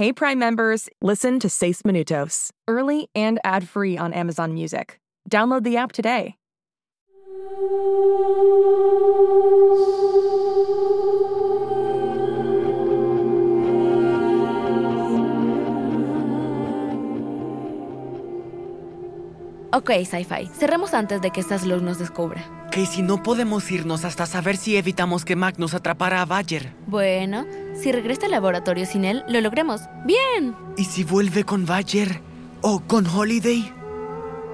Hey Prime members, listen to Seis Minutos, early and ad-free on Amazon Music. Download the app today. Ok, Sci-Fi, cerremos antes de que estas luz nos descubra. Casey, no podemos irnos hasta saber si evitamos que Magnus atrapara a Badger. Bueno, si regresa al laboratorio sin él, lo logremos. ¡Bien! ¿Y si vuelve con Badger? ¿O con Holiday?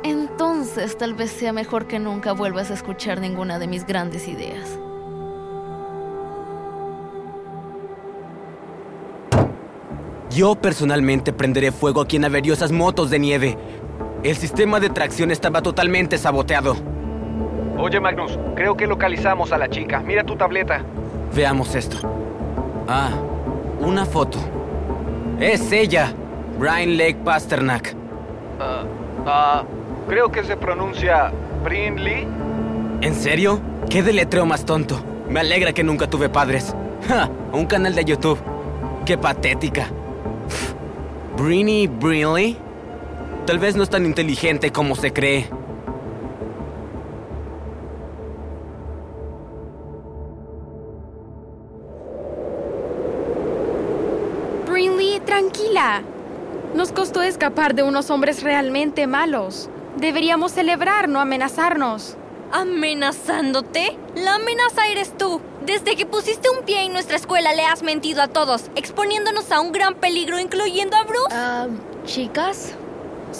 Entonces tal vez sea mejor que nunca vuelvas a escuchar ninguna de mis grandes ideas. Yo personalmente prenderé fuego aquí en averiosas motos de nieve. El sistema de tracción estaba totalmente saboteado. Oye, Magnus, creo que localizamos a la chica. Mira tu tableta. Veamos esto. Ah, una foto. Es ella, Brian Lake Pasternak. Ah, ah, creo que se pronuncia Brinley. ¿En serio? ¿Qué deletreo más tonto? Me alegra que nunca tuve padres. ¡Ja! Un canal de YouTube. ¡Qué patética! ¿Brinny Brinley? Tal vez no es tan inteligente como se cree. Brinley, tranquila. Nos costó escapar de unos hombres realmente malos. Deberíamos celebrar, no amenazarnos. ¿Amenazándote? La amenaza eres tú. Desde que pusiste un pie en nuestra escuela le has mentido a todos, exponiéndonos a un gran peligro, incluyendo a Bruce. Ah, chicas.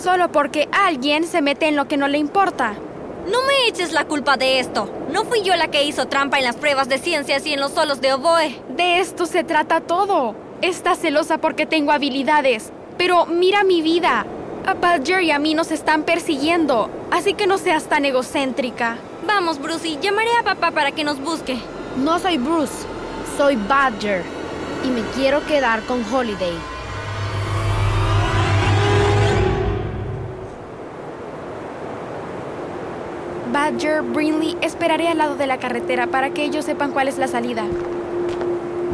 Solo porque alguien se mete en lo que no le importa. No me eches la culpa de esto. No fui yo la que hizo trampa en las pruebas de ciencias y en los solos de oboe. De esto se trata todo. Estás celosa porque tengo habilidades. Pero mira mi vida. A Badger y a mí nos están persiguiendo. Así que no seas tan egocéntrica. Vamos, Brucey, llamaré a papá para que nos busque. No soy Bruce, soy Badger. Y me quiero quedar con Holiday. Badger, Brinley, esperaré al lado de la carretera para que ellos sepan cuál es la salida.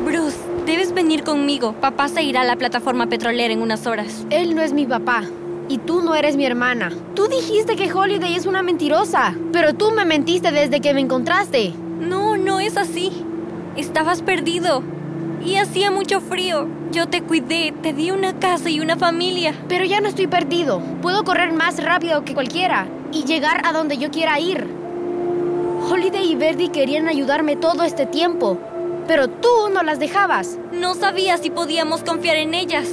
Bruce, debes venir conmigo. Papá se irá a la plataforma petrolera en unas horas. Él no es mi papá. Y tú no eres mi hermana. Tú dijiste que Holiday es una mentirosa. Pero tú me mentiste desde que me encontraste. No, no es así. Estabas perdido. Y hacía mucho frío. Yo te cuidé, te di una casa y una familia. Pero ya no estoy perdido. Puedo correr más rápido que cualquiera y llegar a donde yo quiera ir. Holiday y Verdi querían ayudarme todo este tiempo, pero tú no las dejabas. No sabía si podíamos confiar en ellas.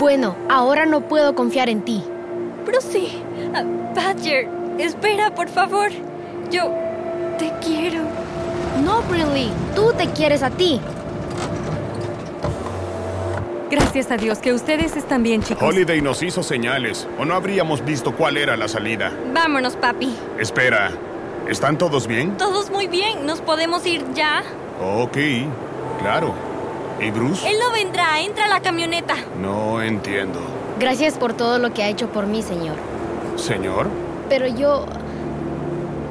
Bueno, ahora no puedo confiar en ti. Brucey, ah, Badger, espera, por favor. Yo te quiero. No, Brinley, tú te quieres a ti. Gracias a Dios que ustedes están bien, chicos. Holiday nos hizo señales, o no habríamos visto cuál era la salida. Vámonos, papi. Espera, ¿están todos bien? Todos muy bien. ¿Nos podemos ir ya? Ok, claro. ¿Y Bruce? Él no vendrá. Entra a la camioneta. No entiendo. Gracias por todo lo que ha hecho por mí, señor. ¿Señor? Pero yo...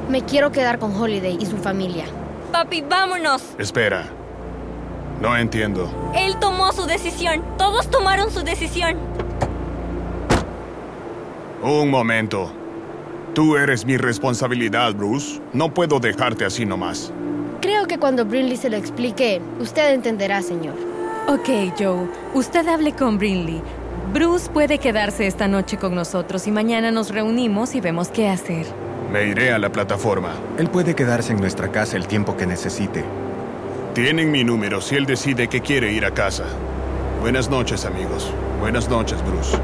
Me quiero quedar con Holiday y su familia. Papi, vámonos. Espera. No entiendo. Él tomó su decisión. Todos tomaron su decisión. Un momento. Tú eres mi responsabilidad, Bruce. No puedo dejarte así nomás. Creo que cuando Brinley se lo explique, usted entenderá, señor. Ok, Joe. Usted hable con Brinley. Bruce puede quedarse esta noche con nosotros y mañana nos reunimos y vemos qué hacer. Me iré a la plataforma. Él puede quedarse en nuestra casa el tiempo que necesite. Tienen mi número si él decide que quiere ir a casa. Buenas noches, amigos. Buenas noches, Bruce.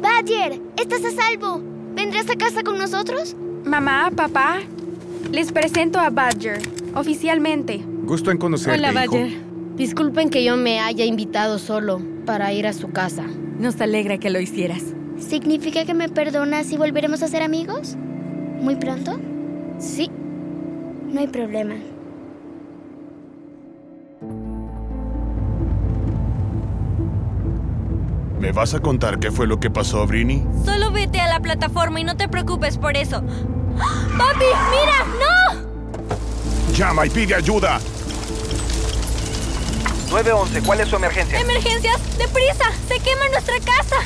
Badger, estás a salvo. ¿Vendrás a casa con nosotros? Mamá, papá, les presento a Badger, oficialmente. Gusto en conocerte, Hola, hijo. Badger. Disculpen que yo me haya invitado solo para ir a su casa. Nos alegra que lo hicieras. ¿Significa que me perdonas y volveremos a ser amigos? ¿Muy pronto? Sí, No hay problema. ¿Me vas a contar qué fue lo que pasó, Brini? Solo vete a la plataforma y no te preocupes por eso. ¡Papi, mira! ¡No! Llama y pide ayuda. 911, ¿cuál es su emergencia? ¡Emergencias! ¡Deprisa! ¡Se quema nuestra casa!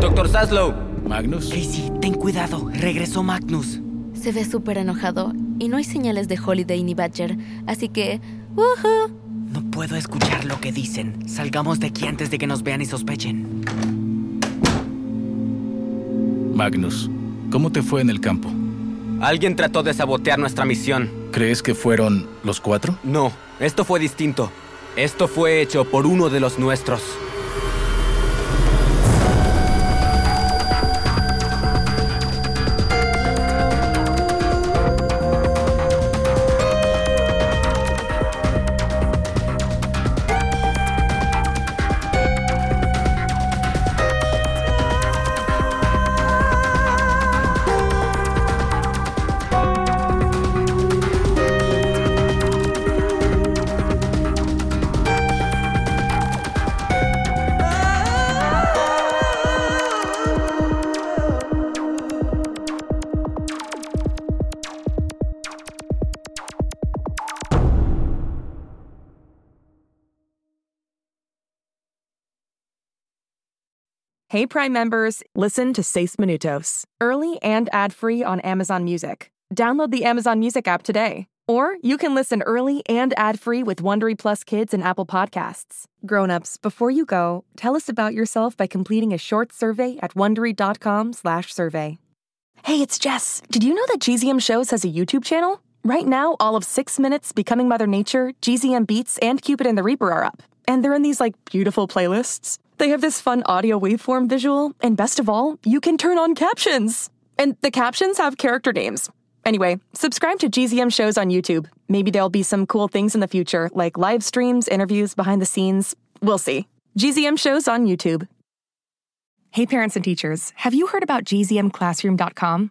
Doctor Zaslow. Magnus. Casey, ten cuidado. Regresó Magnus. Se ve súper enojado y no hay señales de Holiday ni Badger, así que... ¡Woohoo! No puedo escuchar lo que dicen. Salgamos de aquí antes de que nos vean y sospechen. Magnus, ¿cómo te fue en el campo? Alguien trató de sabotear nuestra misión. ¿Crees que fueron los cuatro? No, esto fue distinto. Esto fue hecho por uno de los nuestros. Hey Prime members, listen to Seis Minutos, early and ad-free on Amazon Music. Download the Amazon Music app today. Or you can listen early and ad-free with Wondery Plus Kids and Apple Podcasts. Grown-ups, before you go, tell us about yourself by completing a short survey at wondery.com/survey. Hey, it's Jess. Did you know that GZM Shows has a YouTube channel? Right now, all of 6 Minutes, Becoming Mother Nature, GZM Beats, and Cupid and the Reaper are up. And they're in these like beautiful playlists. They have this fun audio waveform visual, and best of all, you can turn on captions. And the captions have character names. Anyway, subscribe to GZM shows on YouTube. Maybe there'll be some cool things in the future, like live streams, interviews, behind the scenes. We'll see. GZM shows on YouTube. Hey, parents and teachers, have you heard about gzmclassroom.com?